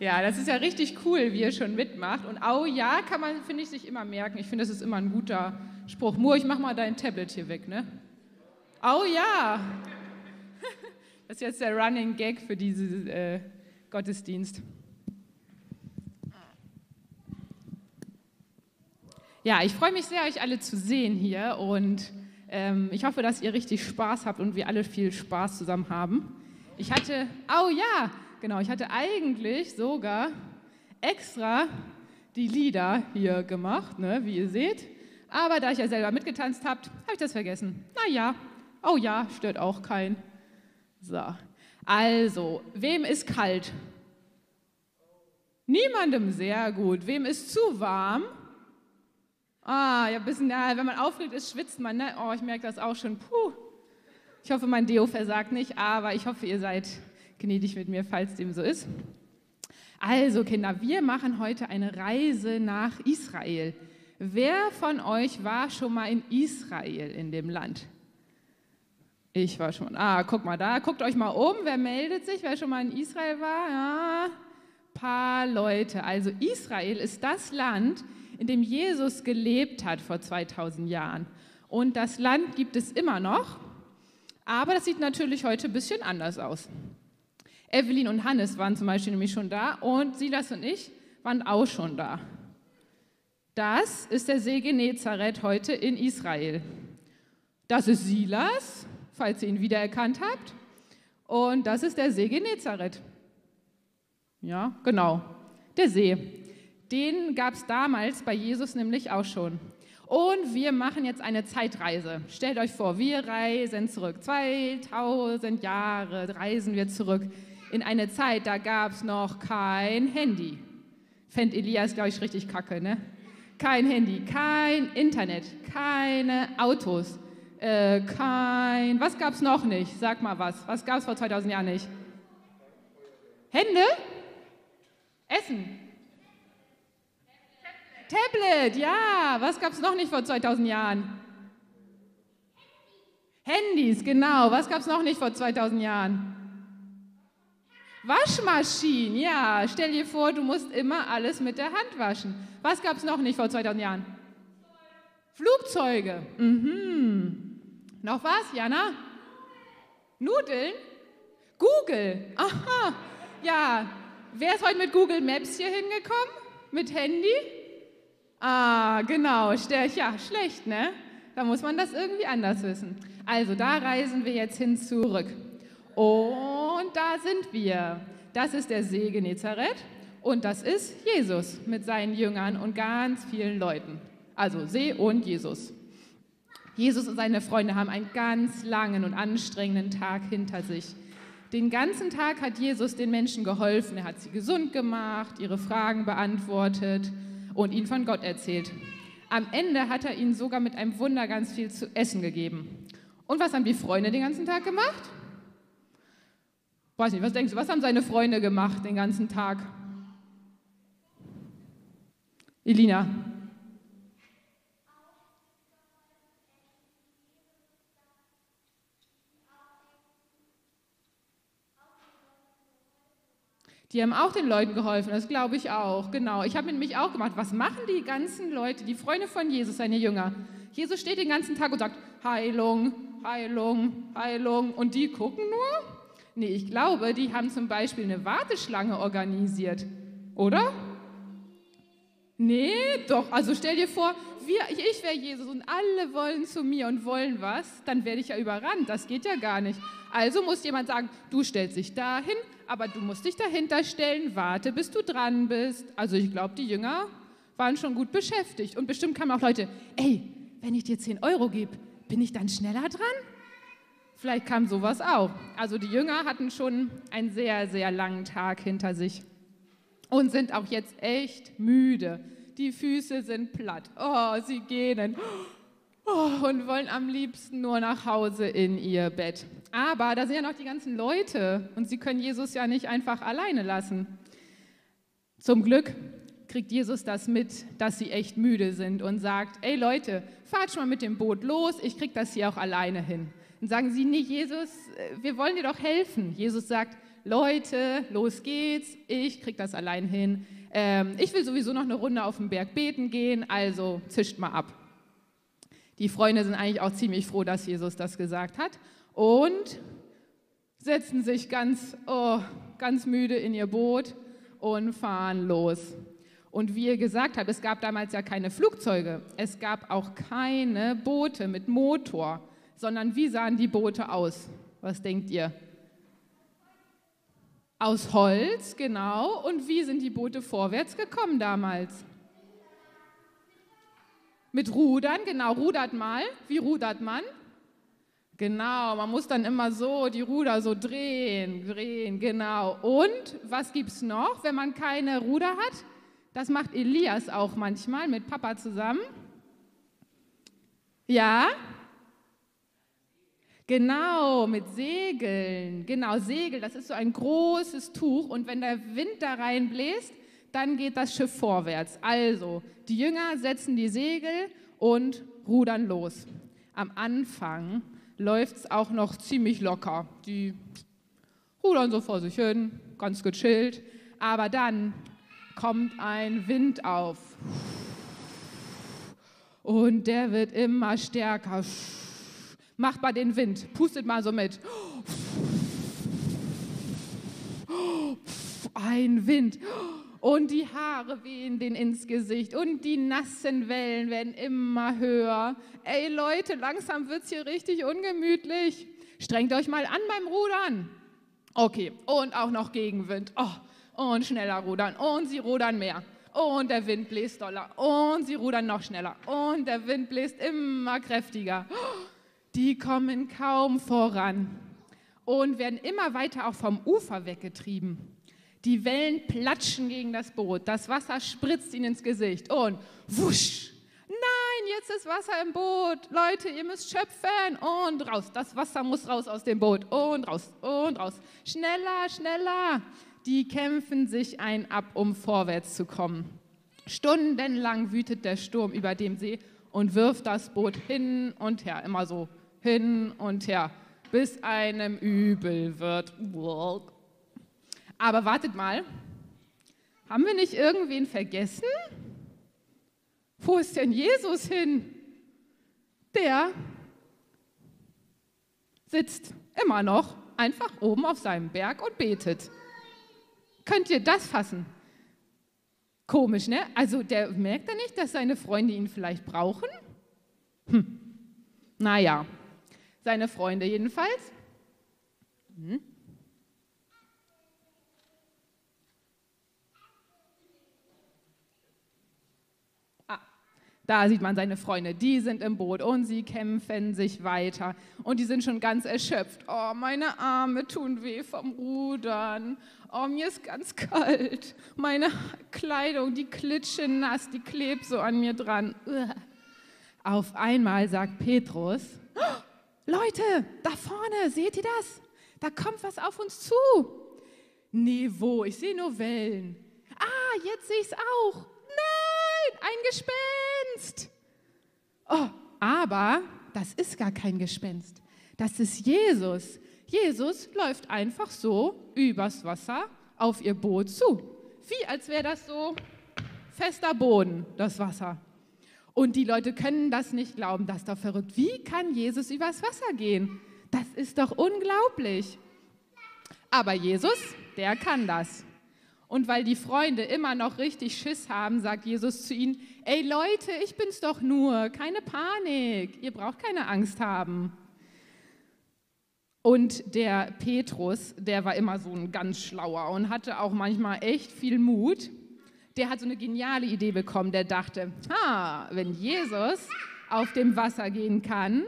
Ja, das ist ja richtig cool, wie ihr schon mitmacht. Und au ja, kann man, finde ich, sich immer merken. Ich finde, das ist immer ein guter Spruch. Mur, ich mach mal dein Tablet hier weg, ne? Au ja. Das ist jetzt der Running Gag für diesen äh, Gottesdienst. Ja, ich freue mich sehr, euch alle zu sehen hier und ähm, ich hoffe, dass ihr richtig Spaß habt und wir alle viel Spaß zusammen haben. Ich hatte, oh ja, genau, ich hatte eigentlich sogar extra die Lieder hier gemacht, ne, wie ihr seht. Aber da ich ja selber mitgetanzt habt, habe ich das vergessen. Naja, oh ja, stört auch keinen. So, also, wem ist kalt? Niemandem sehr gut. Wem ist zu warm? Ah, ja, ein bisschen, ja, wenn man aufgeregt ist, schwitzt man, ne? Oh, ich merke das auch schon. Puh. Ich hoffe, mein Deo versagt nicht, aber ich hoffe, ihr seid gnädig mit mir, falls dem so ist. Also, Kinder, wir machen heute eine Reise nach Israel. Wer von euch war schon mal in Israel, in dem Land? Ich war schon. Ah, guck mal da. Guckt euch mal um. Wer meldet sich? Wer schon mal in Israel war? Ja, paar Leute. Also Israel ist das Land, in dem Jesus gelebt hat vor 2000 Jahren. Und das Land gibt es immer noch. Aber das sieht natürlich heute ein bisschen anders aus. Evelyn und Hannes waren zum Beispiel nämlich schon da und Silas und ich waren auch schon da. Das ist der See Genezareth heute in Israel. Das ist Silas, falls ihr ihn wiedererkannt habt. Und das ist der See Genezareth. Ja, genau, der See. Den gab es damals bei Jesus nämlich auch schon. Und wir machen jetzt eine Zeitreise. Stellt euch vor, wir reisen zurück. 2000 Jahre reisen wir zurück in eine Zeit, da gab es noch kein Handy. Fände Elias, glaube ich, richtig kacke, ne? Kein Handy, kein Internet, keine Autos, äh, kein. Was gab es noch nicht? Sag mal was. Was gab es vor 2000 Jahren nicht? Hände? Essen? Tablet, ja. Was gab es noch nicht vor 2000 Jahren? Handys, genau. Was gab es noch nicht vor 2000 Jahren? Waschmaschinen, ja. Stell dir vor, du musst immer alles mit der Hand waschen. Was gab es noch nicht vor 2000 Jahren? Flugzeuge. Mhm. Noch was, Jana? Nudeln? Google. Aha. Ja. Wer ist heute mit Google Maps hier hingekommen? Mit Handy? Ah, genau. Ja, schlecht, ne? Da muss man das irgendwie anders wissen. Also, da reisen wir jetzt hin zurück. Und da sind wir. Das ist der See Genezareth und das ist Jesus mit seinen Jüngern und ganz vielen Leuten. Also See und Jesus. Jesus und seine Freunde haben einen ganz langen und anstrengenden Tag hinter sich. Den ganzen Tag hat Jesus den Menschen geholfen. Er hat sie gesund gemacht, ihre Fragen beantwortet und ihnen von Gott erzählt. Am Ende hat er ihnen sogar mit einem Wunder ganz viel zu essen gegeben. Und was haben die Freunde den ganzen Tag gemacht? Weiß nicht, was denkst du, was haben seine Freunde gemacht den ganzen Tag? Elina. Die haben auch den Leuten geholfen, das glaube ich auch. Genau. Ich habe nämlich auch gemacht, was machen die ganzen Leute, die Freunde von Jesus, seine Jünger? Jesus steht den ganzen Tag und sagt, Heilung, Heilung, Heilung. Und die gucken nur Nee, ich glaube, die haben zum Beispiel eine Warteschlange organisiert, oder? Nee, doch. Also stell dir vor, wir, ich wäre Jesus und alle wollen zu mir und wollen was, dann werde ich ja überrannt. Das geht ja gar nicht. Also muss jemand sagen, du stellst dich dahin, aber du musst dich dahinter stellen, warte, bis du dran bist. Also ich glaube, die Jünger waren schon gut beschäftigt. Und bestimmt kamen auch Leute, ey, wenn ich dir 10 Euro gebe, bin ich dann schneller dran? Vielleicht kam sowas auch. Also die Jünger hatten schon einen sehr, sehr langen Tag hinter sich und sind auch jetzt echt müde. Die Füße sind platt. Oh, sie gähnen. Oh, und wollen am liebsten nur nach Hause in ihr Bett. Aber da sind ja noch die ganzen Leute und sie können Jesus ja nicht einfach alleine lassen. Zum Glück kriegt Jesus das mit, dass sie echt müde sind und sagt, ey Leute, fahrt schon mal mit dem Boot los, ich krieg das hier auch alleine hin. Dann sagen sie, nee, Jesus, äh, wir wollen dir doch helfen. Jesus sagt, Leute, los geht's, ich krieg das allein hin. Ähm, ich will sowieso noch eine Runde auf dem Berg beten gehen, also zischt mal ab. Die Freunde sind eigentlich auch ziemlich froh, dass Jesus das gesagt hat und setzen sich ganz, oh, ganz müde in ihr Boot und fahren los. Und wie ihr gesagt habt, es gab damals ja keine Flugzeuge, es gab auch keine Boote mit Motor, sondern wie sahen die Boote aus? Was denkt ihr? Aus Holz, genau. Und wie sind die Boote vorwärts gekommen damals? Mit Rudern, genau. Rudert mal. Wie rudert man? Genau, man muss dann immer so die Ruder so drehen, drehen, genau. Und was gibt es noch, wenn man keine Ruder hat? Das macht Elias auch manchmal mit Papa zusammen. Ja? Genau, mit Segeln. Genau, Segel, das ist so ein großes Tuch und wenn der Wind da reinbläst, dann geht das Schiff vorwärts. Also, die Jünger setzen die Segel und rudern los. Am Anfang läuft es auch noch ziemlich locker. Die rudern so vor sich hin, ganz gechillt. Aber dann kommt ein Wind auf. Und der wird immer stärker. Macht mal den Wind, pustet mal so mit. Ein Wind. Und die Haare wehen denen ins Gesicht und die nassen Wellen werden immer höher. Ey Leute, langsam wird es hier richtig ungemütlich. Strengt euch mal an beim Rudern. Okay, und auch noch Gegenwind. Oh, und schneller rudern und sie rudern mehr. Und der Wind bläst doller und sie rudern noch schneller und der Wind bläst immer kräftiger. Die kommen kaum voran und werden immer weiter auch vom Ufer weggetrieben. Die Wellen platschen gegen das Boot, das Wasser spritzt ihnen ins Gesicht und wusch. Nein, jetzt ist Wasser im Boot. Leute, ihr müsst schöpfen und raus. Das Wasser muss raus aus dem Boot und raus und raus. Schneller, schneller die kämpfen sich ein ab, um vorwärts zu kommen. Stundenlang wütet der Sturm über dem See und wirft das Boot hin und her, immer so hin und her, bis einem übel wird. Aber wartet mal, haben wir nicht irgendwen vergessen? Wo ist denn Jesus hin? Der sitzt immer noch einfach oben auf seinem Berg und betet. Könnt ihr das fassen? Komisch, ne? Also der merkt er nicht, dass seine Freunde ihn vielleicht brauchen? Hm. Naja, seine Freunde jedenfalls. Hm. Da sieht man seine Freunde, die sind im Boot und sie kämpfen sich weiter und die sind schon ganz erschöpft. Oh, meine Arme tun weh vom Rudern. Oh, mir ist ganz kalt. Meine Kleidung, die klitsche nass, die klebt so an mir dran. Auf einmal sagt Petrus, oh, Leute, da vorne, seht ihr das? Da kommt was auf uns zu. Nee, wo? Ich sehe nur Wellen. Ah, jetzt sehe ich es auch. Nein, ein Gespenst. Oh, aber das ist gar kein Gespenst. Das ist Jesus. Jesus läuft einfach so übers Wasser auf ihr Boot zu. Wie als wäre das so fester Boden, das Wasser. Und die Leute können das nicht glauben, das ist doch verrückt. Wie kann Jesus übers Wasser gehen? Das ist doch unglaublich. Aber Jesus, der kann das. Und weil die Freunde immer noch richtig Schiss haben, sagt Jesus zu ihnen, ey Leute, ich bin's doch nur, keine Panik, ihr braucht keine Angst haben. Und der Petrus, der war immer so ein ganz schlauer und hatte auch manchmal echt viel Mut. Der hat so eine geniale Idee bekommen, der dachte, ha, wenn Jesus auf dem Wasser gehen kann,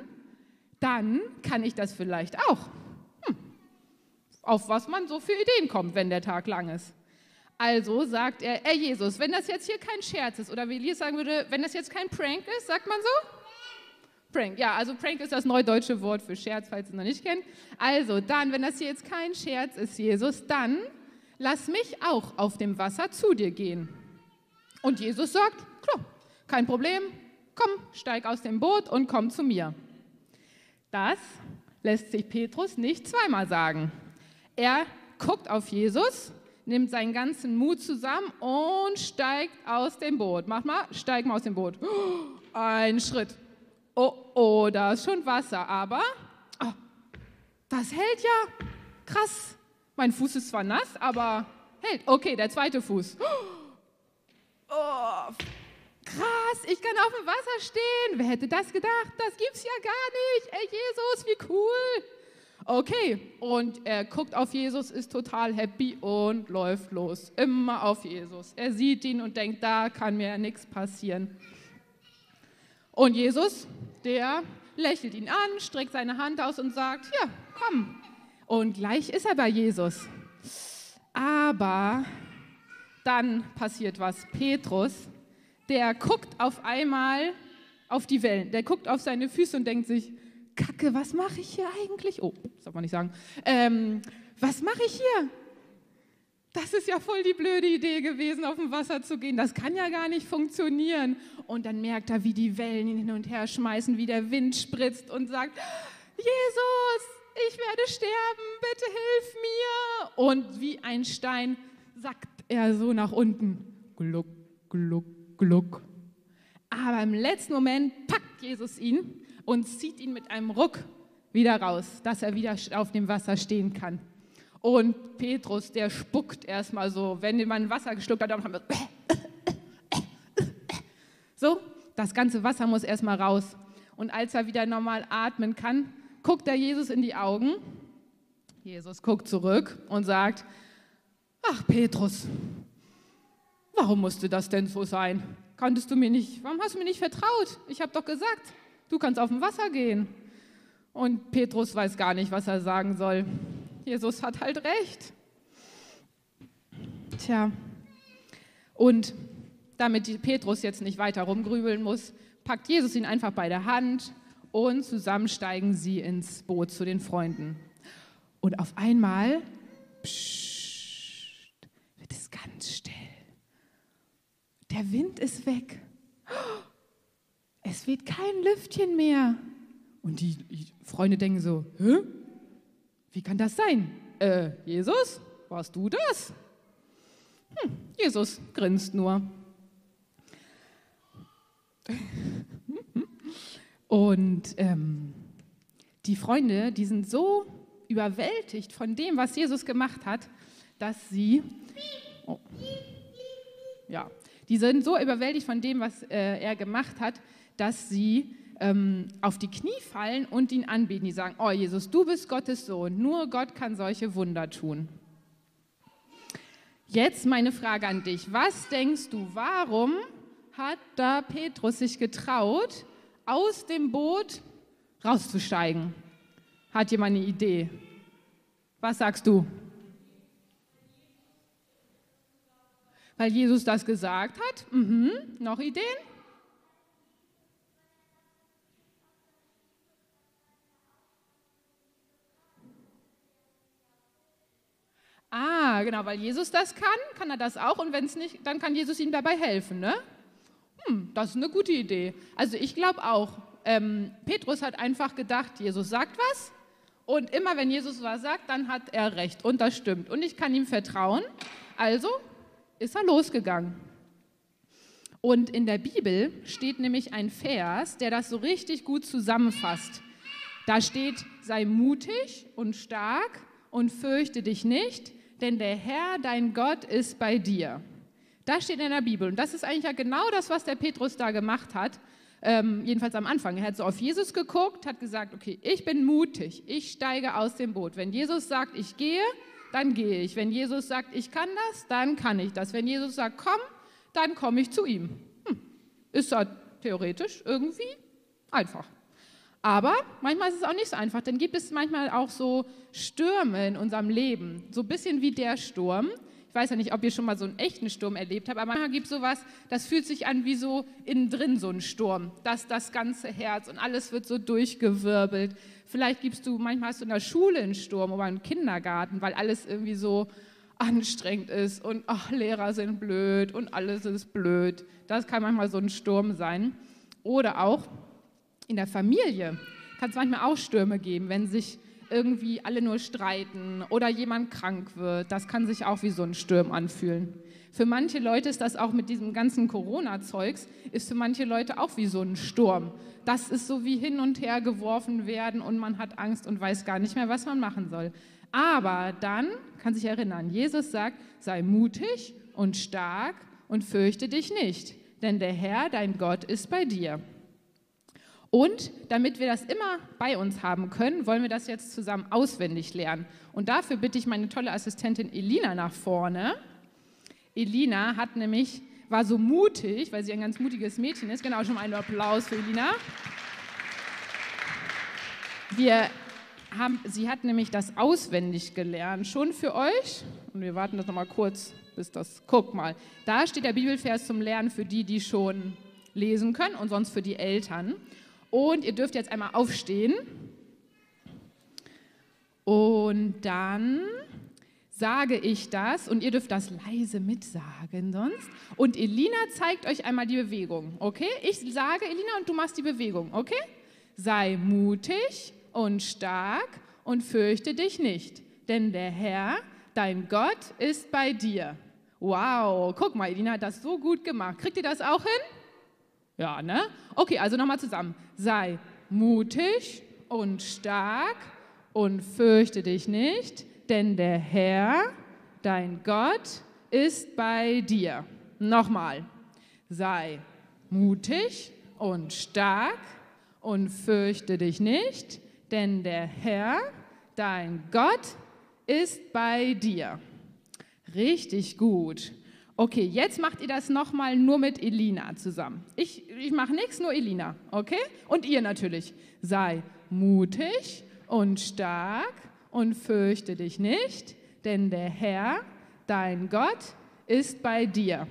dann kann ich das vielleicht auch. Hm. Auf was man so für Ideen kommt, wenn der Tag lang ist. Also sagt er, ey Jesus, wenn das jetzt hier kein Scherz ist, oder wie Elias sagen würde, wenn das jetzt kein Prank ist, sagt man so? Prank, ja, also Prank ist das neudeutsche Wort für Scherz, falls ihr es noch nicht kennt. Also dann, wenn das hier jetzt kein Scherz ist, Jesus, dann lass mich auch auf dem Wasser zu dir gehen. Und Jesus sagt, klar, kein Problem, komm, steig aus dem Boot und komm zu mir. Das lässt sich Petrus nicht zweimal sagen. Er guckt auf Jesus, nimmt seinen ganzen Mut zusammen und steigt aus dem Boot. Mach mal, steig mal aus dem Boot. Ein Schritt. Oh, oh, da ist schon Wasser, aber oh, das hält ja. Krass. Mein Fuß ist zwar nass, aber hält. Okay, der zweite Fuß. Oh, krass, ich kann auf dem Wasser stehen. Wer hätte das gedacht? Das gibt's ja gar nicht. Ey, Jesus, wie cool. Okay, und er guckt auf Jesus, ist total happy und läuft los. Immer auf Jesus. Er sieht ihn und denkt, da kann mir ja nichts passieren. Und Jesus, der lächelt ihn an, streckt seine Hand aus und sagt, ja, komm. Und gleich ist er bei Jesus. Aber dann passiert was. Petrus, der guckt auf einmal auf die Wellen, der guckt auf seine Füße und denkt sich, Kacke, was mache ich hier eigentlich? Oh, das darf man nicht sagen. Ähm, was mache ich hier? Das ist ja voll die blöde Idee gewesen, auf dem Wasser zu gehen. Das kann ja gar nicht funktionieren. Und dann merkt er, wie die Wellen ihn hin und her schmeißen, wie der Wind spritzt und sagt, Jesus, ich werde sterben, bitte hilf mir. Und wie ein Stein sackt er so nach unten. Gluck, gluck, gluck. Aber im letzten Moment packt Jesus ihn und zieht ihn mit einem Ruck wieder raus, dass er wieder auf dem Wasser stehen kann. Und Petrus, der spuckt erstmal so, wenn man Wasser geschluckt hat, dann haben wir so, das ganze Wasser muss erstmal raus. Und als er wieder normal atmen kann, guckt er Jesus in die Augen. Jesus guckt zurück und sagt, ach Petrus, warum musste das denn so sein? Konntest du mir nicht, warum hast du mir nicht vertraut? Ich habe doch gesagt, du kannst auf dem Wasser gehen. Und Petrus weiß gar nicht, was er sagen soll. Jesus hat halt recht. Tja, und damit Petrus jetzt nicht weiter rumgrübeln muss, packt Jesus ihn einfach bei der Hand und zusammen steigen sie ins Boot zu den Freunden. Und auf einmal es ganz still. Der Wind ist weg. Es weht kein Lüftchen mehr. Und die, Freunde denken so, Hä? wie kann das sein? Äh, Jesus, warst du das? Hm, Jesus grinst nur. Und ähm, die Freunde, die sind so überwältigt von dem, was Jesus gemacht hat, dass sie, oh, ja, die sind so überwältigt von dem, was äh, er gemacht hat, dass sie ähm, auf die Knie fallen und ihn anbeten. Die sagen, oh Jesus, du bist Gottes Sohn, nur Gott kann solche Wunder tun. Jetzt meine Frage an dich. Was denkst du, warum hat da Petrus sich getraut, aus dem Boot rauszusteigen? Hat jemand eine Idee? Was sagst du? Weil Jesus das gesagt hat? Mhm. Noch Ideen? Ah, genau, weil Jesus das kann, kann er das auch und wenn es nicht, dann kann Jesus ihm dabei helfen, ne? Hm, das ist eine gute Idee. Also ich glaube auch, ähm, Petrus hat einfach gedacht, Jesus sagt was und immer wenn Jesus was sagt, dann hat er recht und das stimmt und ich kann ihm vertrauen. Also ist er losgegangen. Und in der Bibel steht nämlich ein Vers, der das so richtig gut zusammenfasst. Da steht, sei mutig und stark und fürchte dich nicht, denn der Herr, dein Gott, ist bei dir. Das steht in der Bibel. Und das ist eigentlich ja genau das, was der Petrus da gemacht hat. Ähm, jedenfalls am Anfang. Er hat so auf Jesus geguckt, hat gesagt, okay, ich bin mutig, ich steige aus dem Boot. Wenn Jesus sagt, ich gehe, dann gehe ich. Wenn Jesus sagt, ich kann das, dann kann ich das. Wenn Jesus sagt, komm, dann komme ich zu ihm. Hm. Ist ja theoretisch irgendwie einfach. Aber manchmal ist es auch nicht so einfach, denn gibt es manchmal auch so Stürme in unserem Leben, so ein bisschen wie der Sturm. Ich weiß ja nicht, ob ihr schon mal so einen echten Sturm erlebt habt, aber manchmal gibt es sowas, das fühlt sich an wie so innen drin so ein Sturm, dass das ganze Herz und alles wird so durchgewirbelt. Vielleicht gibst du, manchmal hast du in der Schule einen Sturm oder einen Kindergarten, weil alles irgendwie so anstrengend ist und ach, Lehrer sind blöd und alles ist blöd. Das kann manchmal so ein Sturm sein. Oder auch in der Familie kann es manchmal auch Stürme geben, wenn sich irgendwie alle nur streiten oder jemand krank wird. Das kann sich auch wie so ein Sturm anfühlen. Für manche Leute ist das auch mit diesem ganzen Corona-Zeugs, ist für manche Leute auch wie so ein Sturm. Das ist so wie hin und her geworfen werden und man hat Angst und weiß gar nicht mehr, was man machen soll. Aber dann kann sich erinnern, Jesus sagt, sei mutig und stark und fürchte dich nicht, denn der Herr, dein Gott, ist bei dir. Und damit wir das immer bei uns haben können, wollen wir das jetzt zusammen auswendig lernen. Und dafür bitte ich meine tolle Assistentin Elina nach vorne. Elina hat nämlich, war so mutig, weil sie ein ganz mutiges Mädchen ist. Genau, schon mal einen Applaus für Elina. Wir haben, sie hat nämlich das auswendig gelernt, schon für euch. Und wir warten das nochmal kurz, bis das, guck mal. Da steht der Bibelvers zum Lernen für die, die schon lesen können und sonst für die Eltern. Und ihr dürft jetzt einmal aufstehen. Und dann sage ich das und ihr dürft das leise mitsagen sonst. Und Elina zeigt euch einmal die Bewegung, okay? Ich sage Elina und du machst die Bewegung, okay? Sei mutig und stark und fürchte dich nicht, denn der Herr, dein Gott, ist bei dir. Wow, guck mal, Elina hat das so gut gemacht. Kriegt ihr das auch hin? Ja, ne? Okay, also nochmal zusammen. Sei mutig und stark und fürchte dich nicht, denn der Herr, dein Gott, ist bei dir. Nochmal. Sei mutig und stark und fürchte dich nicht, denn der Herr, dein Gott, ist bei dir. Richtig gut. Okay, jetzt macht ihr das nochmal nur mit Elina zusammen. Ich, ich mache nichts, nur Elina, okay? Und ihr natürlich. Sei mutig und stark und fürchte dich nicht, denn der Herr, dein Gott, ist bei dir.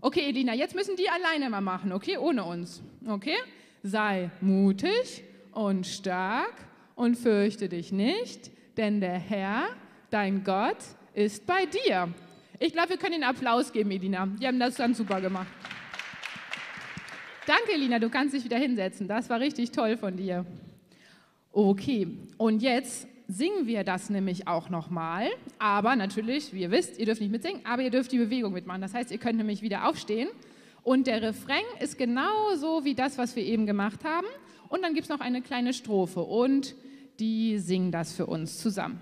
Okay, Elina, jetzt müssen die alleine mal machen, okay? Ohne uns, okay? Sei mutig und stark und fürchte dich nicht, denn der Herr, dein Gott, ist bei dir. Ich glaube, wir können Ihnen Applaus geben, Elina. Die haben das ganz super gemacht. Danke, Elina, du kannst dich wieder hinsetzen. Das war richtig toll von dir. Okay, und jetzt singen wir das nämlich auch nochmal. Aber natürlich, wie ihr wisst, ihr dürft nicht mitsingen, aber ihr dürft die Bewegung mitmachen. Das heißt, ihr könnt nämlich wieder aufstehen. Und der Refrain ist genauso wie das, was wir eben gemacht haben. Und dann gibt es noch eine kleine Strophe und die singen das für uns zusammen.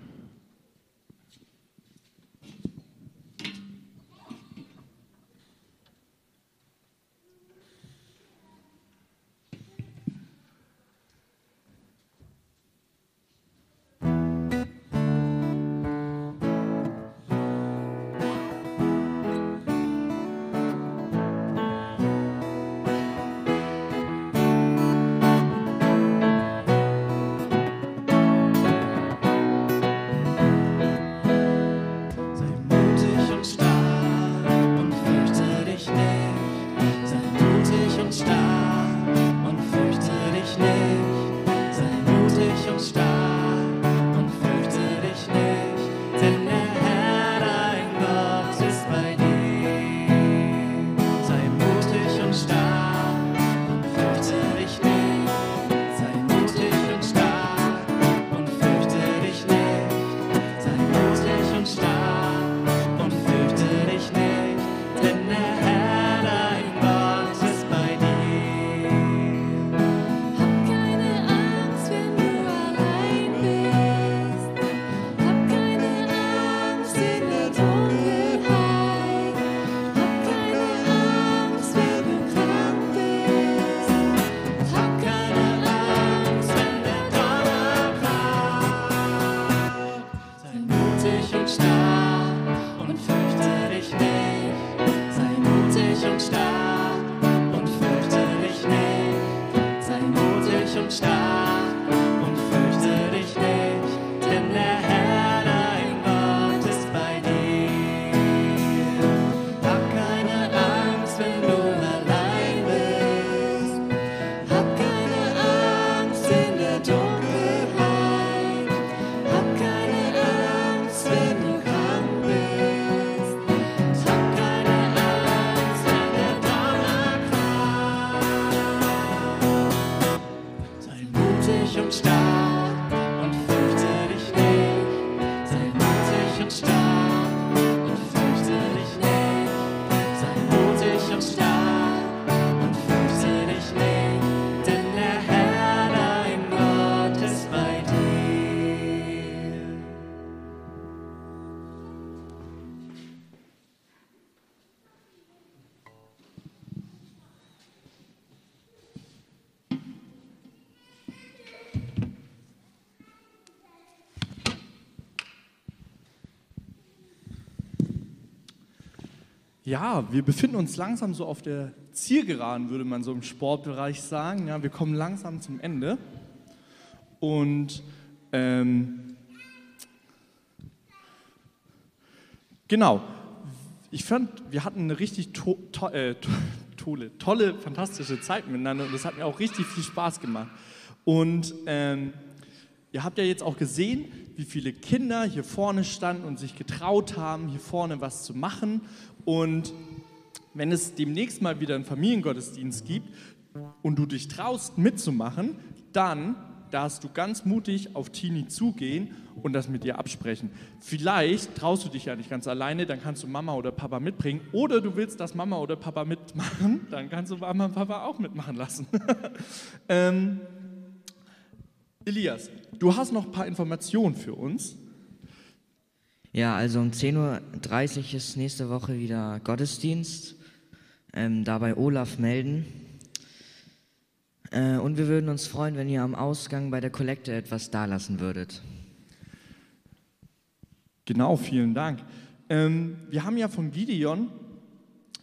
Kirchenstein. Ja, wir befinden uns langsam so auf der Zielgeraden, würde man so im Sportbereich sagen. Ja, wir kommen langsam zum Ende. Und ähm, genau, ich fand, wir hatten eine richtig to to äh, tolle, tolle, fantastische Zeit miteinander und das hat mir auch richtig viel Spaß gemacht. Und ähm, ihr habt ja jetzt auch gesehen, wie viele Kinder hier vorne standen und sich getraut haben, hier vorne was zu machen. Und wenn es demnächst mal wieder einen Familiengottesdienst gibt und du dich traust mitzumachen, dann darfst du ganz mutig auf Tini zugehen und das mit ihr absprechen. Vielleicht traust du dich ja nicht ganz alleine, dann kannst du Mama oder Papa mitbringen. Oder du willst, dass Mama oder Papa mitmachen, dann kannst du Mama und Papa auch mitmachen lassen. ähm, Elias, du hast noch ein paar Informationen für uns. Ja, also um 10.30 Uhr ist nächste Woche wieder Gottesdienst. Ähm, dabei Olaf melden. Äh, und wir würden uns freuen, wenn ihr am Ausgang bei der Kollekte etwas dalassen würdet. Genau, vielen Dank. Ähm, wir haben ja von Gideon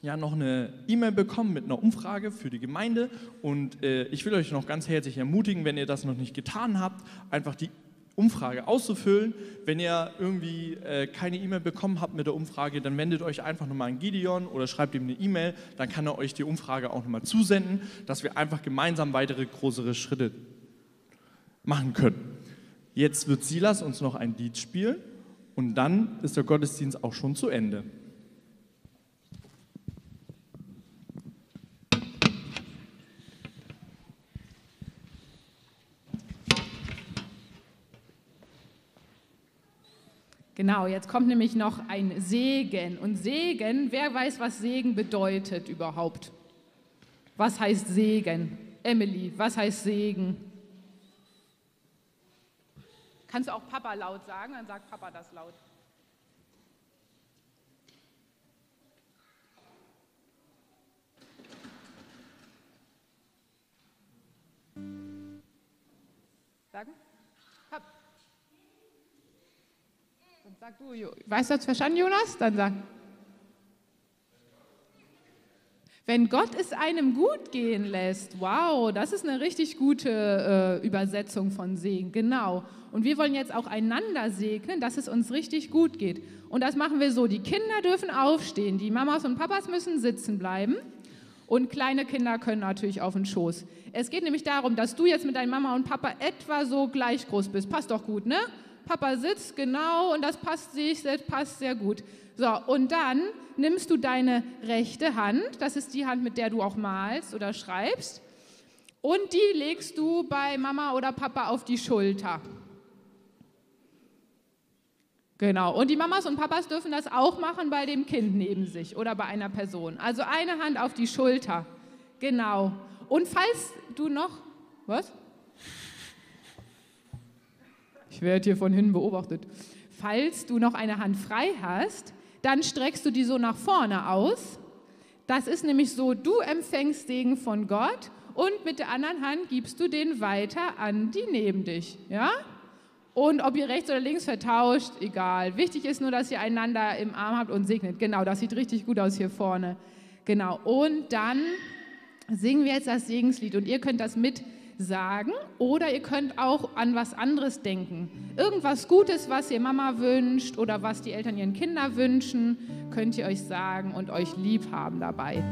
ja noch eine E-Mail bekommen mit einer Umfrage für die Gemeinde und äh, ich will euch noch ganz herzlich ermutigen, wenn ihr das noch nicht getan habt, einfach die Umfrage auszufüllen. Wenn ihr irgendwie äh, keine E-Mail bekommen habt mit der Umfrage, dann wendet euch einfach nochmal an Gideon oder schreibt ihm eine E-Mail, dann kann er euch die Umfrage auch nochmal zusenden, dass wir einfach gemeinsam weitere größere Schritte machen können. Jetzt wird Silas uns noch ein Lied spielen und dann ist der Gottesdienst auch schon zu Ende. Genau, jetzt kommt nämlich noch ein Segen. Und Segen, wer weiß, was Segen bedeutet überhaupt? Was heißt Segen? Emily, was heißt Segen? Kannst du auch Papa laut sagen? Dann sagt Papa das laut. Sagen? Sag du, weißt du das verstanden, Jonas? Dann sag. Wenn Gott es einem gut gehen lässt, wow, das ist eine richtig gute äh, Übersetzung von Segen, genau. Und wir wollen jetzt auch einander segnen, dass es uns richtig gut geht. Und das machen wir so, die Kinder dürfen aufstehen, die Mamas und Papas müssen sitzen bleiben und kleine Kinder können natürlich auf den Schoß. Es geht nämlich darum, dass du jetzt mit deiner Mama und Papa etwa so gleich groß bist. Passt doch gut, ne? Papa sitzt, genau, und das passt sich, das passt sehr gut. So, und dann nimmst du deine rechte Hand, das ist die Hand, mit der du auch malst oder schreibst, und die legst du bei Mama oder Papa auf die Schulter. Genau, und die Mamas und Papas dürfen das auch machen bei dem Kind neben sich oder bei einer Person. Also eine Hand auf die Schulter. Genau. Und falls du noch, was? Ich werde hier von hinten beobachtet. Falls du noch eine Hand frei hast, dann streckst du die so nach vorne aus. Das ist nämlich so, du empfängst Segen von Gott und mit der anderen Hand gibst du den weiter an die neben dich. Ja? Und ob ihr rechts oder links vertauscht, egal. Wichtig ist nur, dass ihr einander im Arm habt und segnet. Genau, das sieht richtig gut aus hier vorne. Genau. Und dann singen wir jetzt das Segenslied und ihr könnt das mit sagen oder ihr könnt auch an was anderes denken. Irgendwas Gutes, was ihr Mama wünscht oder was die Eltern ihren Kindern wünschen, könnt ihr euch sagen und euch lieb haben dabei.